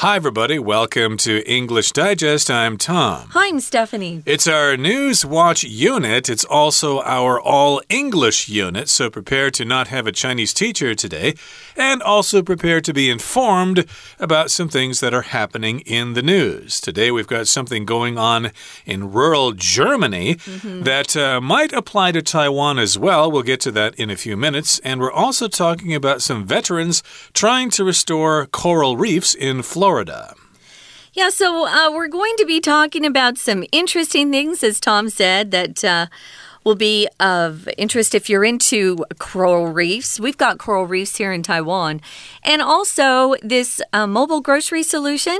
Hi, everybody. Welcome to English Digest. I'm Tom. Hi, I'm Stephanie. It's our News Watch unit. It's also our All English unit, so prepare to not have a Chinese teacher today. And also prepare to be informed about some things that are happening in the news. Today, we've got something going on in rural Germany mm -hmm. that uh, might apply to Taiwan as well. We'll get to that in a few minutes. And we're also talking about some veterans trying to restore coral reefs in Florida. Florida. Yeah, so uh, we're going to be talking about some interesting things, as Tom said, that. Uh, will be of interest if you're into coral reefs. We've got coral reefs here in Taiwan. And also, this uh, mobile grocery solution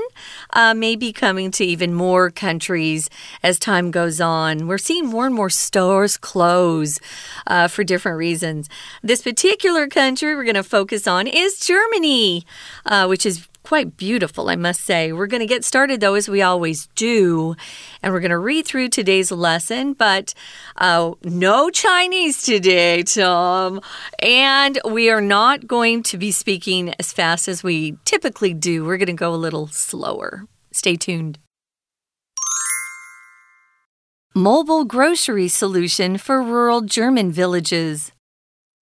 uh, may be coming to even more countries as time goes on. We're seeing more and more stores close uh, for different reasons. This particular country we're going to focus on is Germany, uh, which is quite beautiful, I must say. We're going to get started, though, as we always do, and we're going to read through today's lesson, but uh, no Chinese today, Tom. And we are not going to be speaking as fast as we typically do. We're going to go a little slower. Stay tuned. Mobile grocery solution for rural German villages.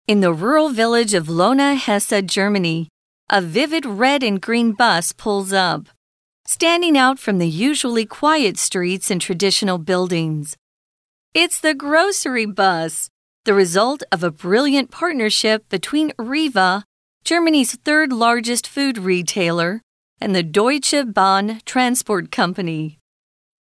In the rural village of Lona, Hesse, Germany, a vivid red and green bus pulls up, standing out from the usually quiet streets and traditional buildings. It's the grocery bus, the result of a brilliant partnership between Rewe, Germany's third largest food retailer, and the Deutsche Bahn Transport Company.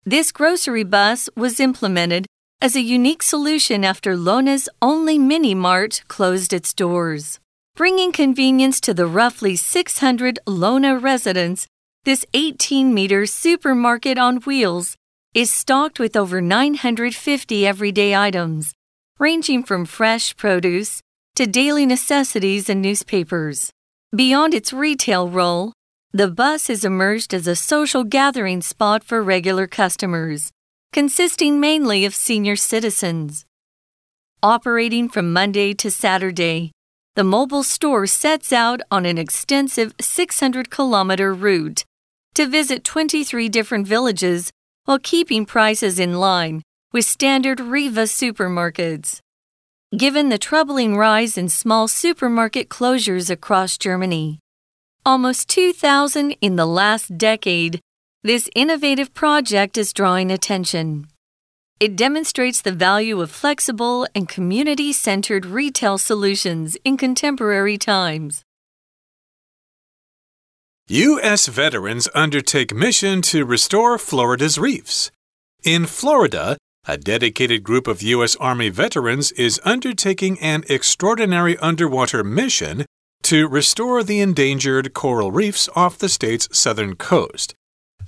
This grocery bus was implemented as a unique solution after Lona's only mini mart closed its doors. Bringing convenience to the roughly 600 Lona residents, this 18 meter supermarket on wheels is stocked with over 950 everyday items, ranging from fresh produce to daily necessities and newspapers. Beyond its retail role, the bus has emerged as a social gathering spot for regular customers, consisting mainly of senior citizens. Operating from Monday to Saturday, the mobile store sets out on an extensive 600 kilometer route to visit 23 different villages while keeping prices in line with standard Rewe supermarkets. Given the troubling rise in small supermarket closures across Germany, almost 2,000 in the last decade, this innovative project is drawing attention. It demonstrates the value of flexible and community centered retail solutions in contemporary times. U.S. veterans undertake mission to restore Florida's reefs. In Florida, a dedicated group of U.S. Army veterans is undertaking an extraordinary underwater mission to restore the endangered coral reefs off the state's southern coast.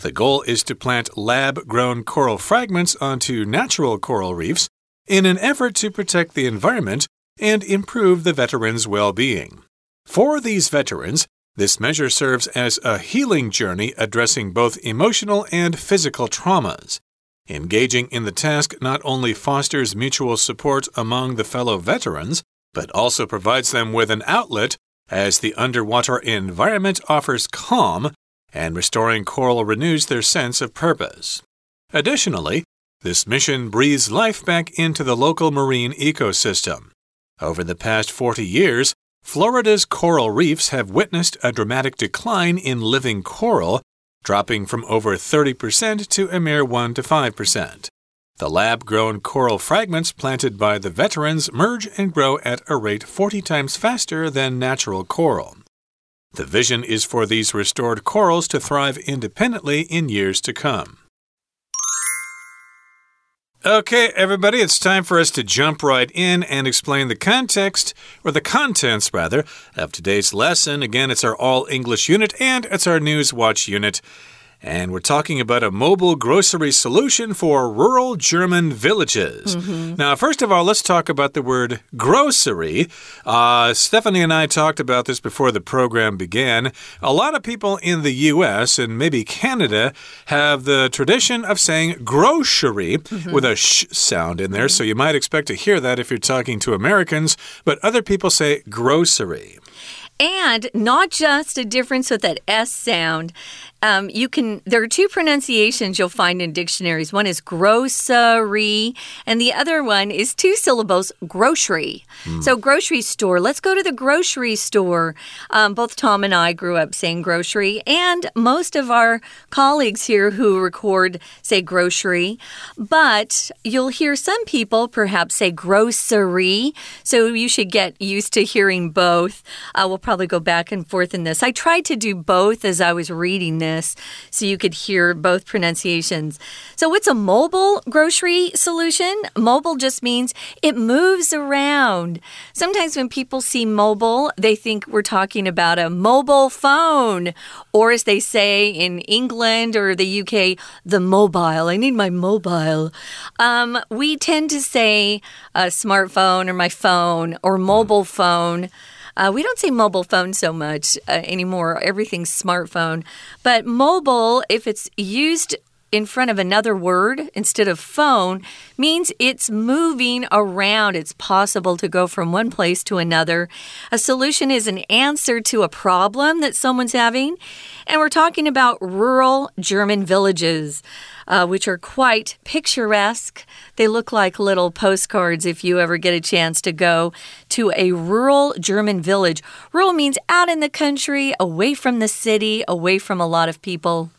The goal is to plant lab grown coral fragments onto natural coral reefs in an effort to protect the environment and improve the veterans' well being. For these veterans, this measure serves as a healing journey addressing both emotional and physical traumas. Engaging in the task not only fosters mutual support among the fellow veterans, but also provides them with an outlet as the underwater environment offers calm and restoring coral renews their sense of purpose. Additionally, this mission breathes life back into the local marine ecosystem. Over the past 40 years, Florida's coral reefs have witnessed a dramatic decline in living coral, dropping from over 30% to a mere 1 to 5%. The lab grown coral fragments planted by the veterans merge and grow at a rate 40 times faster than natural coral. The vision is for these restored corals to thrive independently in years to come. Okay, everybody, it's time for us to jump right in and explain the context, or the contents, rather, of today's lesson. Again, it's our all English unit and it's our News Watch unit. And we're talking about a mobile grocery solution for rural German villages. Mm -hmm. Now, first of all, let's talk about the word grocery. Uh, Stephanie and I talked about this before the program began. A lot of people in the US and maybe Canada have the tradition of saying grocery mm -hmm. with a sh sound in there. Mm -hmm. So you might expect to hear that if you're talking to Americans, but other people say grocery. And not just a difference with that S sound. Um, you can, there are two pronunciations you'll find in dictionaries. One is grocery, and the other one is two syllables, grocery. Mm. So, grocery store. Let's go to the grocery store. Um, both Tom and I grew up saying grocery, and most of our colleagues here who record say grocery. But you'll hear some people perhaps say grocery. So, you should get used to hearing both. Uh, we'll probably go back and forth in this. I tried to do both as I was reading this so you could hear both pronunciations. So, what's a mobile grocery solution? Mobile just means it moves around. Sometimes when people see mobile, they think we're talking about a mobile phone, or as they say in England or the UK, the mobile. I need my mobile. Um, we tend to say a smartphone or my phone or mobile phone. Uh, we don't say mobile phone so much uh, anymore. Everything's smartphone. But mobile, if it's used in front of another word instead of phone means it's moving around. It's possible to go from one place to another. A solution is an answer to a problem that someone's having. And we're talking about rural German villages uh, which are quite picturesque. They look like little postcards if you ever get a chance to go to a rural German village. Rural means out in the country, away from the city, away from a lot of people.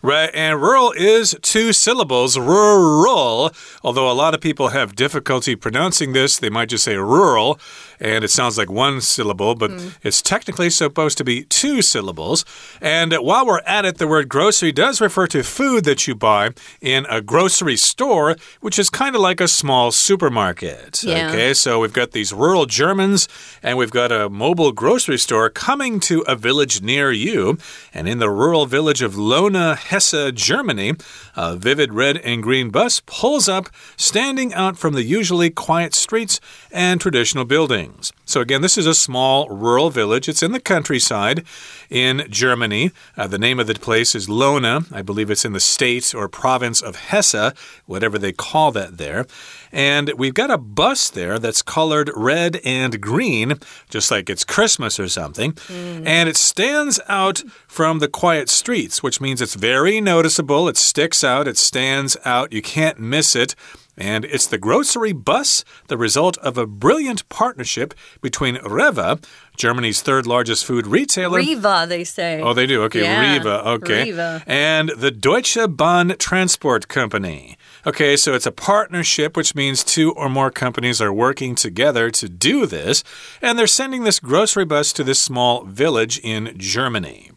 Right, and rural is two syllables, rural. Although a lot of people have difficulty pronouncing this, they might just say rural, and it sounds like one syllable, but mm. it's technically supposed to be two syllables. And while we're at it, the word grocery does refer to food that you buy in a grocery store, which is kind of like a small supermarket. Yeah. Okay, so we've got these rural Germans, and we've got a mobile grocery store coming to a village near you. And in the rural village of Lona, Hesse, Germany, a vivid red and green bus pulls up, standing out from the usually quiet streets and traditional buildings. So, again, this is a small rural village. It's in the countryside in Germany. Uh, the name of the place is Lona. I believe it's in the state or province of Hesse, whatever they call that there. And we've got a bus there that's colored red and green, just like it's Christmas or something. Mm. And it stands out from the quiet streets, which means it's very noticeable. It sticks out, it stands out. You can't miss it. And it's the grocery bus, the result of a brilliant partnership between Rewe, Germany's third largest food retailer. Riva, they say. Oh, they do. Okay, yeah, Riva. Okay. Riva. And the Deutsche Bahn Transport Company. Okay, so it's a partnership, which means two or more companies are working together to do this. And they're sending this grocery bus to this small village in Germany.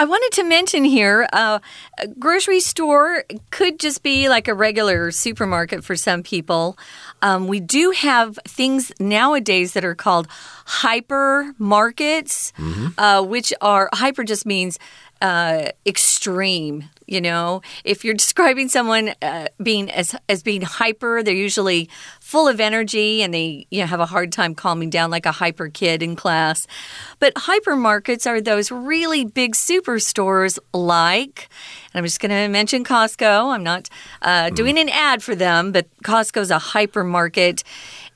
I wanted to mention here uh, a grocery store could just be like a regular supermarket for some people. Um, we do have things nowadays that are called hyper markets, mm -hmm. uh, which are hyper just means uh, extreme. You know, if you're describing someone uh, being as as being hyper, they're usually full of energy and they you know, have a hard time calming down like a hyper kid in class. But hypermarkets are those really big superstores like, and I'm just going to mention Costco. I'm not uh, mm. doing an ad for them, but Costco's a hypermarket.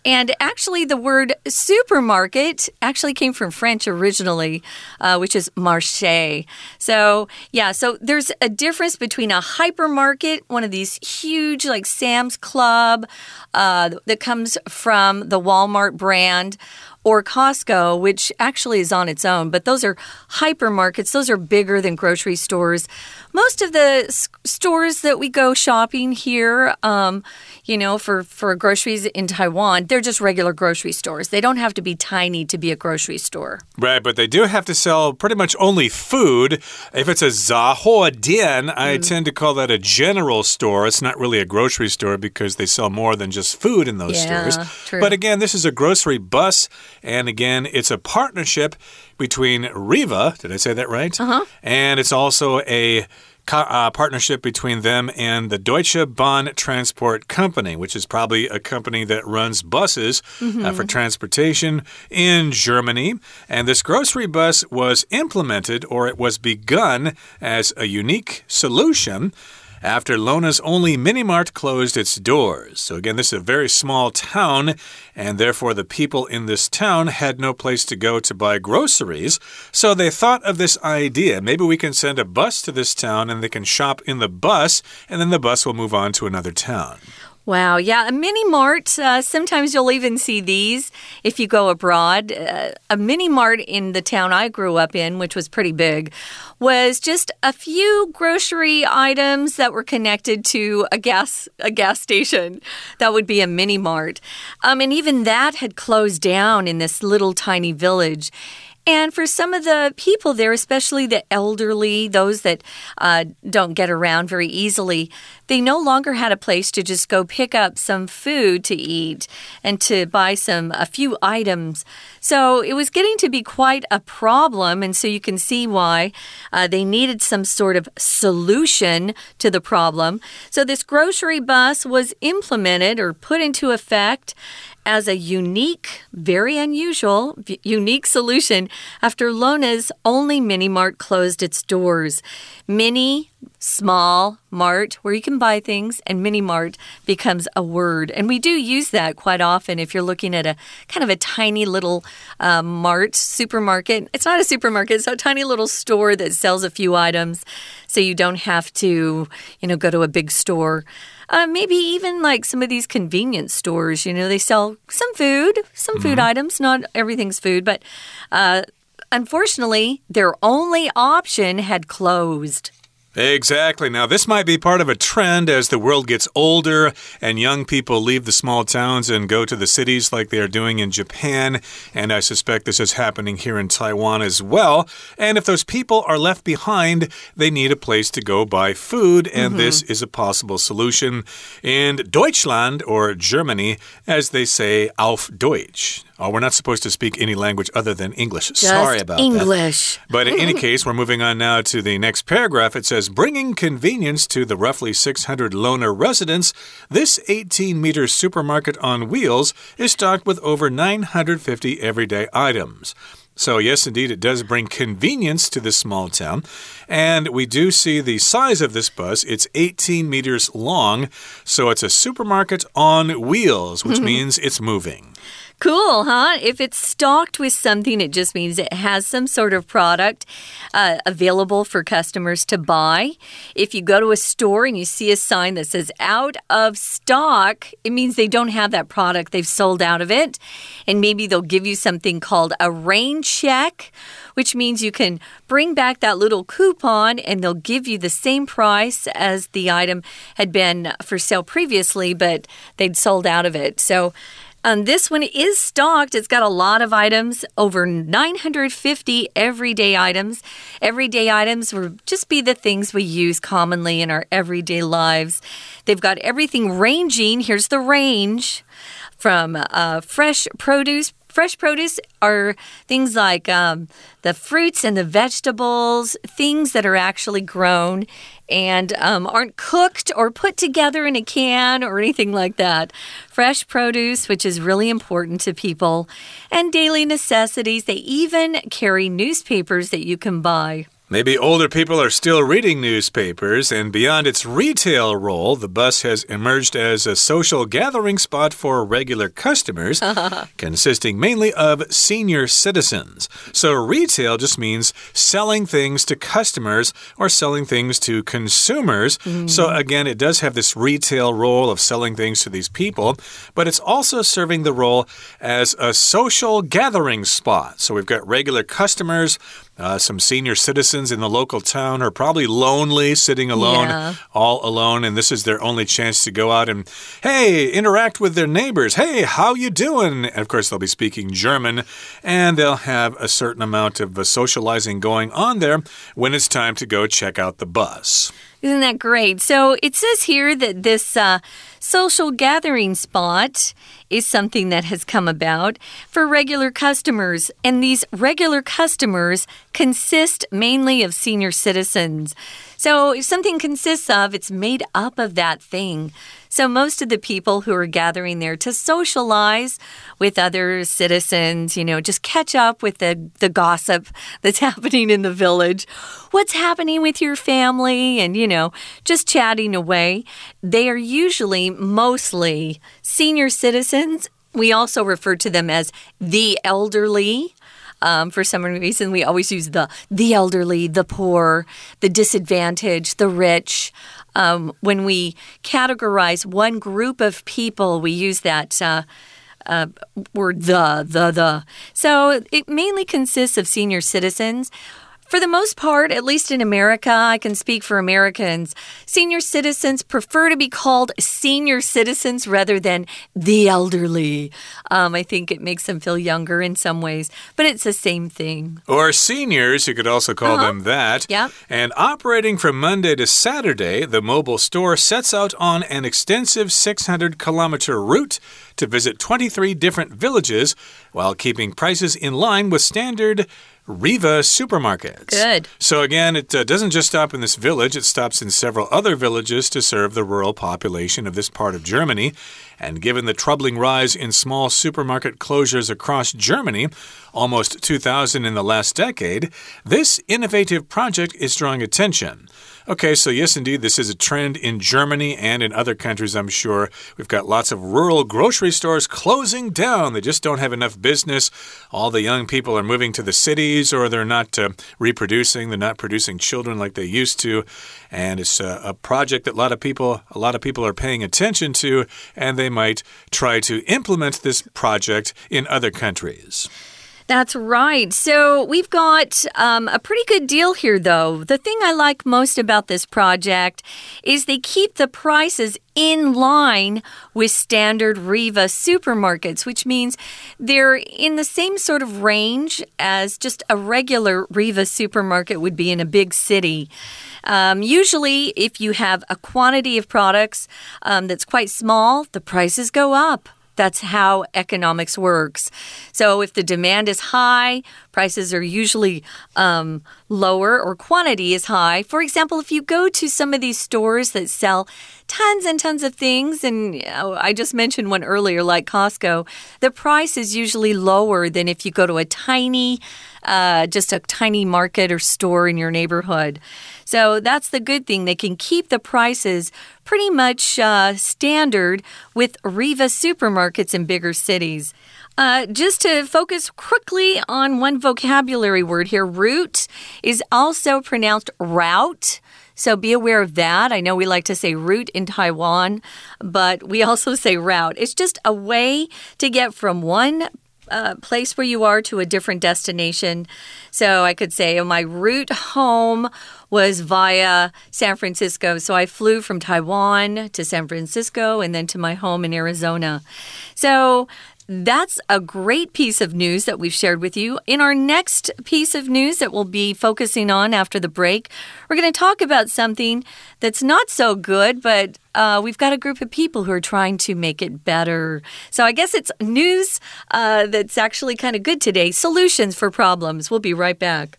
And actually, the word supermarket actually came from French originally, uh, which is marché. So, yeah, so there's a difference between a hypermarket, one of these huge, like Sam's Club, uh, that comes from the Walmart brand, or Costco, which actually is on its own, but those are hypermarkets. Those are bigger than grocery stores. Most of the stores that we go shopping here, um, you know, for, for groceries in Taiwan, they're just regular grocery stores. They don't have to be tiny to be a grocery store. Right, but they do have to sell pretty much only food. If it's a Zahuo Dian, I mm. tend to call that a general store. It's not really a grocery store because they sell more than just food in those yeah, stores. True. But again, this is a grocery bus. And again, it's a partnership between Riva, did I say that right? Uh -huh. And it's also a uh, partnership between them and the Deutsche Bahn Transport Company, which is probably a company that runs buses mm -hmm. uh, for mm-hmm. transportation in Germany. And this grocery bus was implemented or it was begun as a unique solution after Lona's only mini mart closed its doors. So, again, this is a very small town, and therefore the people in this town had no place to go to buy groceries. So they thought of this idea maybe we can send a bus to this town and they can shop in the bus, and then the bus will move on to another town. Wow, yeah, a mini mart. Uh, sometimes you'll even see these if you go abroad. Uh, a mini mart in the town I grew up in, which was pretty big, was just a few grocery items that were connected to a gas a gas station. That would be a mini mart, um, and even that had closed down in this little tiny village. And for some of the people there, especially the elderly, those that uh, don't get around very easily, they no longer had a place to just go pick up some food to eat and to buy some a few items. So it was getting to be quite a problem, and so you can see why uh, they needed some sort of solution to the problem. So this grocery bus was implemented or put into effect as a unique, very unusual, unique solution after Lona's only mini mart closed its doors. Mini, small, mart, where you can buy things, and mini mart becomes a word. And we do use that quite often if you're looking at a kind of a tiny little uh, mart, supermarket. It's not a supermarket, it's a tiny little store that sells a few items. So you don't have to, you know, go to a big store. Uh, maybe even like some of these convenience stores, you know, they sell some food, some food mm -hmm. items. Not everything's food, but uh, unfortunately, their only option had closed. Exactly. Now, this might be part of a trend as the world gets older and young people leave the small towns and go to the cities like they are doing in Japan. And I suspect this is happening here in Taiwan as well. And if those people are left behind, they need a place to go buy food. And mm -hmm. this is a possible solution. In Deutschland or Germany, as they say, auf Deutsch. Oh, we're not supposed to speak any language other than English. Just Sorry about that. English. that. But in any case, we're moving on now to the next paragraph. It says, bringing convenience to the roughly 600 Lona residents, this 18 meter supermarket on wheels is stocked with over 950 everyday items. So, yes, indeed, it does bring convenience to this small town. And we do see the size of this bus. It's 18 meters long. So, it's a supermarket on wheels, which mm-hmm. means it's moving. Cool, huh? If it's stocked with something, it just means it has some sort of product uh, available for customers to buy. If you go to a store and you see a sign that says out of stock, it means they don't have that product. They've sold out of it. And maybe they'll give you something called a rain check, which means you can bring back that little coupon and they'll give you the same price as the item had been for sale previously, but they'd sold out of it. So, um, this one is stocked. It's got a lot of items, over 950 everyday items. Everyday items would just be the things we use commonly in our everyday lives. They've got everything ranging. Here's the range from uh, fresh produce Fresh produce are things like um, the fruits and the vegetables, things that are actually grown and um, aren't cooked or put together in a can or anything like that. Fresh produce, which is really important to people, and daily necessities. They even carry newspapers that you can buy. Maybe older people are still reading newspapers, and beyond its retail role, the bus has emerged as a social gathering spot for regular customers, consisting mainly of senior citizens. So, retail just means selling things to customers or selling things to consumers. Mm. So, again, it does have this retail role of selling things to these people, but it's also serving the role as a social gathering spot. So, we've got regular customers uh, some senior citizens in the local town are probably lonely, sitting alone, yeah. all alone, and this is their only chance to go out and, hey, interact with their neighbors. Hey, how you doing? And of course, they'll be speaking German, and they'll have a certain amount of uh, socializing going on there when it's time to go check out the bus. Isn't that great? So it says here that this uh, social gathering spot is something that has come about for regular customers, and these regular customers consist mainly of senior citizens. So if something consists of, it's made up of that thing. So most of the people who are gathering there to socialize with other citizens, you know, just catch up with the, the gossip that's happening in the village. What's happening with your family? And, you know, just chatting away. They are usually mostly senior citizens. We also refer to them as the elderly. Um, for some reason, we always use the the elderly, the poor, the disadvantaged, the rich. Um, when we categorize one group of people, we use that. Uh, uh, word the, the, the. So it mainly consists of senior citizens for the most part, at least in America, I can speak for Americans, senior citizens prefer to be called senior citizens rather than the elderly. Um, I think it makes them feel younger in some ways, but it's the same thing. Or seniors, you could also call uh -huh. them that. Yeah. And operating from Monday to Saturday, the mobile store sets out on an extensive 600 kilometer route to visit 23 different villages while keeping prices in line with standard Riva supermarkets. Good. So, again, it uh, doesn't just stop in this village, it stops in several other villages to serve the rural population of this part of Germany. And given the troubling rise in small supermarket closures across Germany, almost 2,000 in the last decade, this innovative project is drawing attention. Okay, so yes, indeed, this is a trend in Germany and in other countries, I'm sure. We've got lots of rural grocery stores closing down. They just don't have enough business. All the young people are moving to the cities or they're not uh, reproducing, they're not producing children like they used to. And it's a, a project that a lot of people a lot of people are paying attention to and they might try to implement this project in other countries. That's right. So we've got um, a pretty good deal here, though. The thing I like most about this project is they keep the prices in line with standard Riva supermarkets, which means they're in the same sort of range as just a regular Riva supermarket would be in a big city. Um, usually, if you have a quantity of products um, that's quite small, the prices go up. That's how economics works. So, if the demand is high, prices are usually um, lower or quantity is high. For example, if you go to some of these stores that sell tons and tons of things, and I just mentioned one earlier, like Costco, the price is usually lower than if you go to a tiny, uh, just a tiny market or store in your neighborhood. So that's the good thing. They can keep the prices pretty much uh, standard with Riva supermarkets in bigger cities. Uh, just to focus quickly on one vocabulary word here, route is also pronounced route. So be aware of that. I know we like to say route in Taiwan, but we also say route. It's just a way to get from one uh, place where you are to a different destination. So I could say, oh, my route home was via San Francisco. So I flew from Taiwan to San Francisco and then to my home in Arizona. So that's a great piece of news that we've shared with you. In our next piece of news that we'll be focusing on after the break, we're going to talk about something that's not so good, but uh, we've got a group of people who are trying to make it better. So I guess it's news uh, that's actually kind of good today solutions for problems. We'll be right back.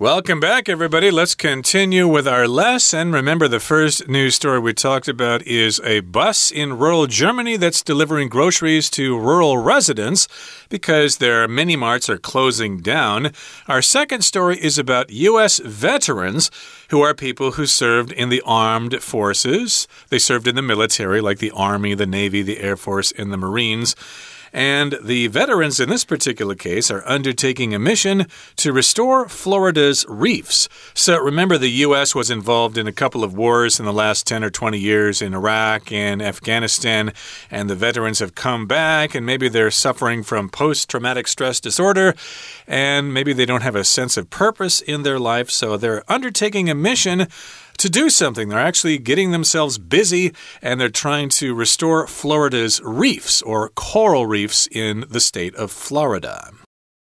Welcome back, everybody. Let's continue with our lesson. Remember, the first news story we talked about is a bus in rural Germany that's delivering groceries to rural residents because their mini marts are closing down. Our second story is about U.S. veterans who are people who served in the armed forces. They served in the military, like the Army, the Navy, the Air Force, and the Marines. And the veterans in this particular case are undertaking a mission to restore Florida's reefs. So remember, the U.S. was involved in a couple of wars in the last 10 or 20 years in Iraq and Afghanistan, and the veterans have come back, and maybe they're suffering from post traumatic stress disorder, and maybe they don't have a sense of purpose in their life, so they're undertaking a mission to do something. They're actually getting themselves busy and they're trying to restore Florida's reefs or coral reefs in the state of Florida.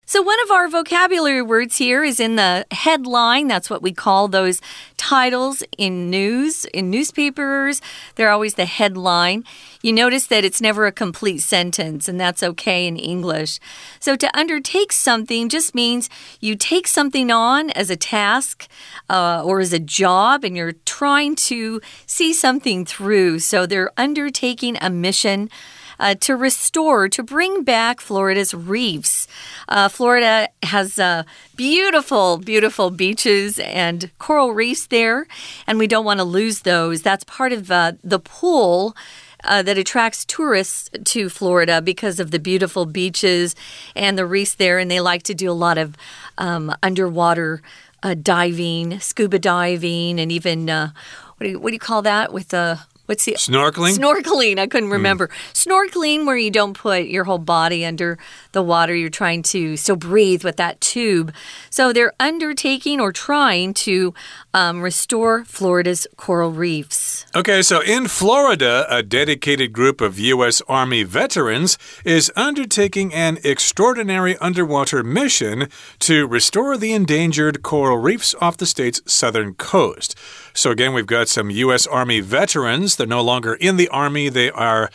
So, one of our vocabulary words here is in the headline. That's what we call those titles in news, in newspapers. They're always the headline. You notice that it's never a complete sentence, and that's okay in English. So, to undertake something just means you take something on as a task uh, or as a job, and you're trying to see something through. So, they're undertaking a mission uh, to restore, to bring back Florida's reefs. Uh, Florida has uh, beautiful, beautiful beaches and coral reefs there, and we don't want to lose those. That's part of uh, the pool. Uh, that attracts tourists to Florida because of the beautiful beaches and the reefs there, and they like to do a lot of um, underwater uh, diving, scuba diving, and even uh, what do you what do you call that with the what's the snorkeling? Snorkeling. I couldn't remember. Mm. Snorkeling, where you don't put your whole body under the water. You're trying to still breathe with that tube. So they're undertaking or trying to um, restore Florida's coral reefs. Okay, so in Florida, a dedicated group of U.S. Army veterans is undertaking an extraordinary underwater mission to restore the endangered coral reefs off the state's southern coast. So, again, we've got some U.S. Army veterans. They're no longer in the Army, they are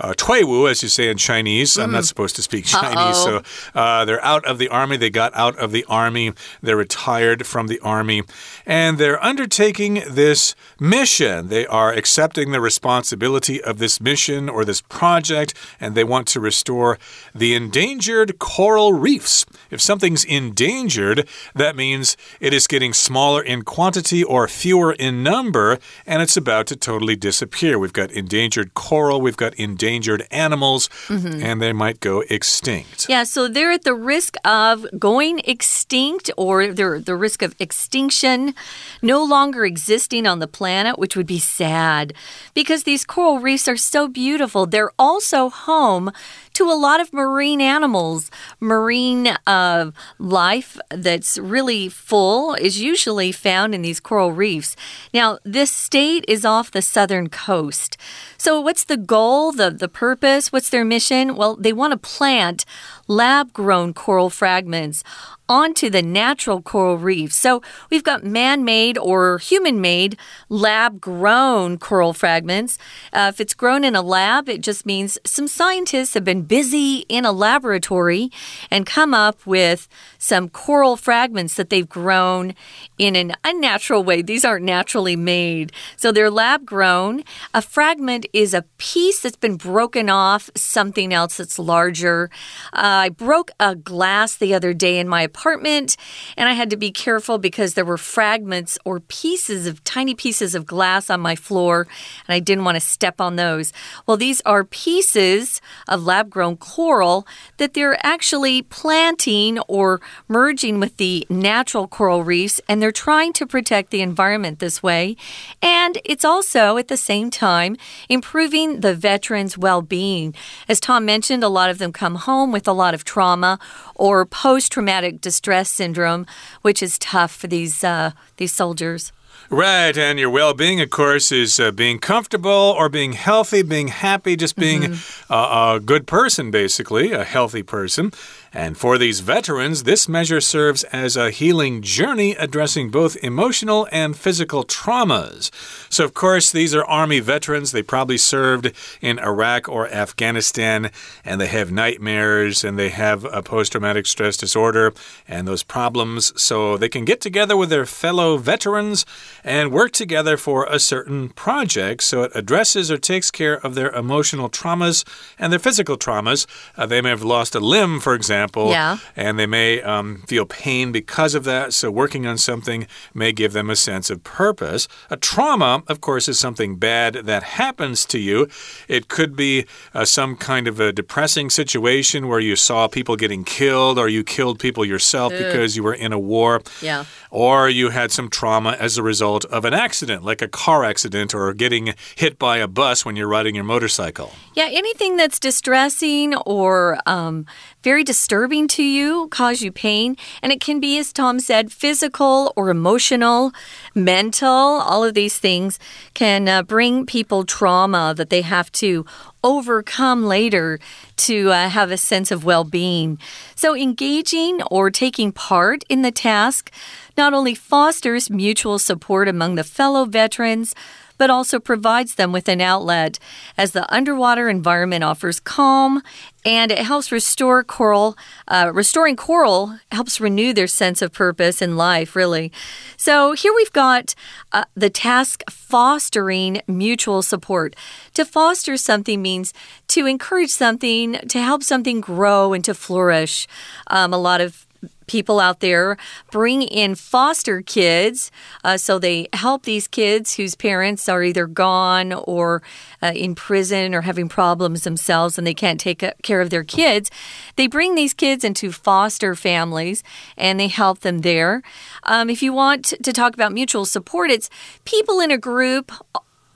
uh, Wu, as you say in Chinese. Mm. I'm not mm. supposed to speak Chinese. Uh -oh. So uh, they're out of the army. They got out of the army. They're retired from the army. And they're undertaking this mission. They are accepting the responsibility of this mission or this project, and they want to restore the endangered coral reefs. If something's endangered, that means it is getting smaller in quantity or fewer in number, and it's about to totally disappear. We've got endangered coral, we've got endangered animals, mm -hmm. and they might go extinct. Yeah, so they're at the risk of going extinct or they're the risk of extinction, no longer existing on the planet, which would be sad because these coral reefs are so beautiful. They're also home to a lot of marine animals. Marine uh, life that's really full is usually found in these coral reefs. Now, this state is off the southern coast. So, what's the goal, the, the purpose? What's their mission? Well, they want to plant lab grown coral fragments onto the natural coral reef. So we've got man made or human made lab grown coral fragments. Uh, if it's grown in a lab, it just means some scientists have been busy in a laboratory and come up with some coral fragments that they've grown in an unnatural way. These aren't naturally made. So they're lab grown. A fragment is a piece that's been broken off something else that's larger. Uh, I broke a glass the other day in my apartment and I had to be careful because there were fragments or pieces of tiny pieces of glass on my floor and I didn't want to step on those. Well, these are pieces of lab grown coral that they're actually planting or merging with the natural coral reefs, and they're trying to protect the environment this way. And it's also, at the same time, improving the veterans' well being. As Tom mentioned, a lot of them come home with a lot of trauma or post traumatic distress syndrome, which is tough for these, uh, these soldiers. Right, and your well being, of course, is uh, being comfortable or being healthy, being happy, just being mm -hmm. a, a good person, basically, a healthy person. And for these veterans, this measure serves as a healing journey addressing both emotional and physical traumas. So, of course, these are Army veterans. They probably served in Iraq or Afghanistan, and they have nightmares and they have a post traumatic stress disorder and those problems. So, they can get together with their fellow veterans and work together for a certain project. So, it addresses or takes care of their emotional traumas and their physical traumas. Uh, they may have lost a limb, for example example. Yeah. And they may um, feel pain because of that. So working on something may give them a sense of purpose. A trauma, of course, is something bad that happens to you. It could be uh, some kind of a depressing situation where you saw people getting killed or you killed people yourself Ugh. because you were in a war. Yeah. Or you had some trauma as a result of an accident, like a car accident or getting hit by a bus when you're riding your motorcycle. Yeah, anything that's distressing or um, very distressing disturbing to you, cause you pain. And it can be, as Tom said, physical or emotional, mental. All of these things can uh, bring people trauma that they have to overcome later to uh, have a sense of well being. So, engaging or taking part in the task not only fosters mutual support among the fellow veterans, but also provides them with an outlet as the underwater environment offers calm and it helps restore coral. Uh, restoring coral helps renew their sense of purpose in life, really. So here we've got uh, the task fostering mutual support. To foster something means to encourage something, to help something grow and to flourish. Um, a lot of people out there bring in foster kids. Uh, so they help these kids whose parents are either gone or uh, in prison or having problems themselves and they can't take care of their kids. They bring these kids into foster families and they help them there. Um, if you want to talk about mutual support, it's people in a group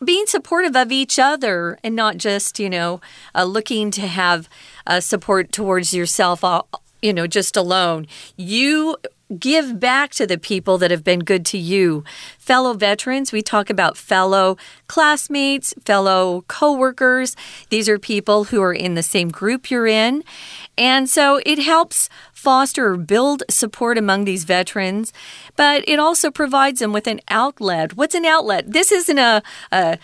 being supportive of each other and not just, you know, uh, looking to have uh, support towards yourself you know, just alone. You give back to the people that have been good to you. Fellow veterans, we talk about fellow classmates, fellow coworkers. These are people who are in the same group you're in. And so it helps foster or build support among these veterans, but it also provides them with an outlet. What's an outlet? This isn't a, a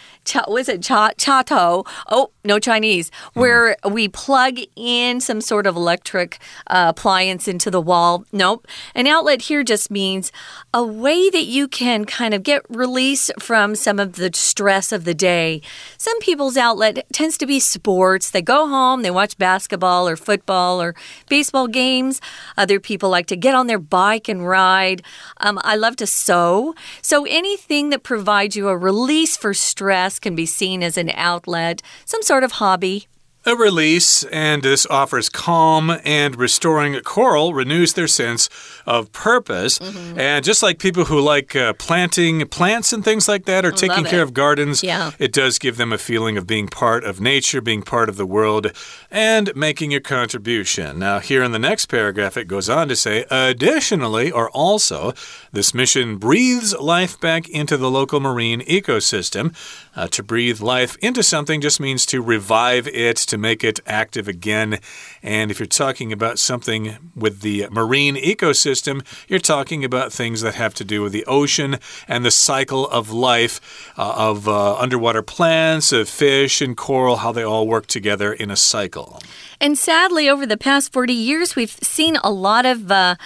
was it cha, chato? Oh, no Chinese, where mm. we plug in some sort of electric uh, appliance into the wall. Nope. An outlet here just means a way that you can kind of get release from some of the stress of the day. Some people's outlet tends to be sports. They go home, they watch basketball or football or baseball games. Other people like to get on their bike and ride. Um, I love to sew. So anything that provides you a release for stress can be seen as an outlet, some sort of hobby a release, and this offers calm and restoring coral renews their sense of purpose. Mm -hmm. And just like people who like uh, planting plants and things like that or taking care of gardens, yeah. it does give them a feeling of being part of nature, being part of the world, and making a contribution. Now, here in the next paragraph, it goes on to say, additionally, or also, this mission breathes life back into the local marine ecosystem. Uh, to breathe life into something just means to revive it, to make it active again. And if you're talking about something with the marine ecosystem, you're talking about things that have to do with the ocean and the cycle of life uh, of uh, underwater plants, of fish, and coral, how they all work together in a cycle. And sadly, over the past 40 years, we've seen a lot of uh,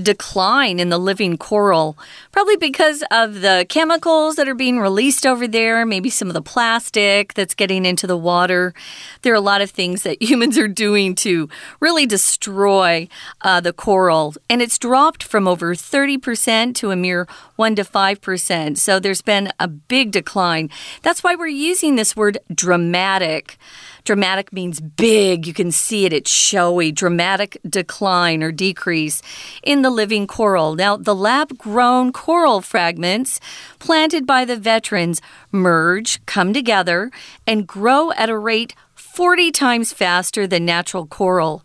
decline in the living coral, probably because of the chemicals that are being released over there, maybe some of the plastic that's getting into the water. There are a lot of things that humans are doing to really destroy uh, the coral, and it's dropped from over 30% to a mere 1 to 5%. So there's been a big decline. That's why we're using this word dramatic. Dramatic means big. You can see it. It's showy. Dramatic decline or decrease in the living coral. Now, the lab grown coral fragments planted by the veterans merge, come together, and grow at a rate 40 times faster than natural coral.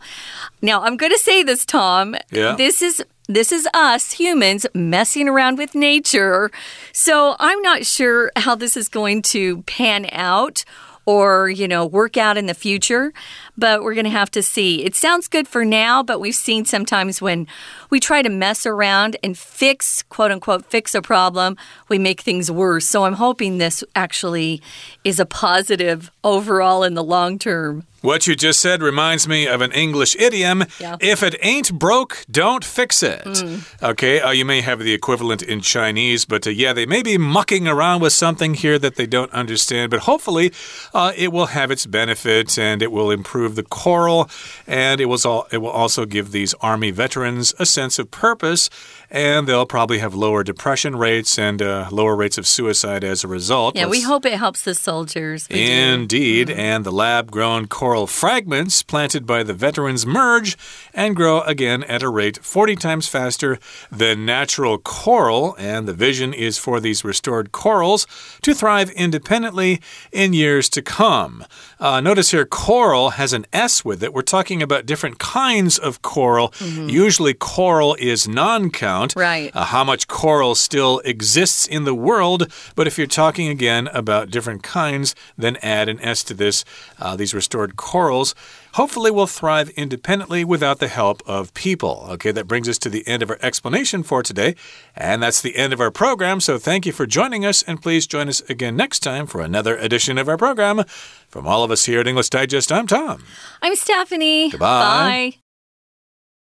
Now, I'm going to say this, Tom. Yeah. This is this is us humans messing around with nature. So I'm not sure how this is going to pan out or, you know, work out in the future, but we're going to have to see. It sounds good for now, but we've seen sometimes when we try to mess around and fix, quote unquote, fix a problem, we make things worse. So I'm hoping this actually is a positive overall in the long term. What you just said reminds me of an English idiom. Yeah. If it ain't broke, don't fix it. Mm. Okay, uh, you may have the equivalent in Chinese, but uh, yeah, they may be mucking around with something here that they don't understand, but hopefully uh, it will have its benefit and it will improve the coral and it, was all, it will also give these Army veterans a sense of purpose and they'll probably have lower depression rates and uh, lower rates of suicide as a result. Yeah, Let's... we hope it helps the soldiers. Indeed, mm. and the lab grown coral coral fragments planted by the veterans merge and grow again at a rate 40 times faster than natural coral. And the vision is for these restored corals to thrive independently in years to come. Uh, notice here, coral has an S with it. We're talking about different kinds of coral. Mm -hmm. Usually, coral is non count. Right. Uh, how much coral still exists in the world. But if you're talking again about different kinds, then add an S to this. Uh, these restored corals hopefully will thrive independently without the help of people. Okay, that brings us to the end of our explanation for today. And that's the end of our program. So thank you for joining us. And please join us again next time for another edition of our program. From all of us here at English Digest, I'm Tom. I'm Stephanie. Goodbye. Bye.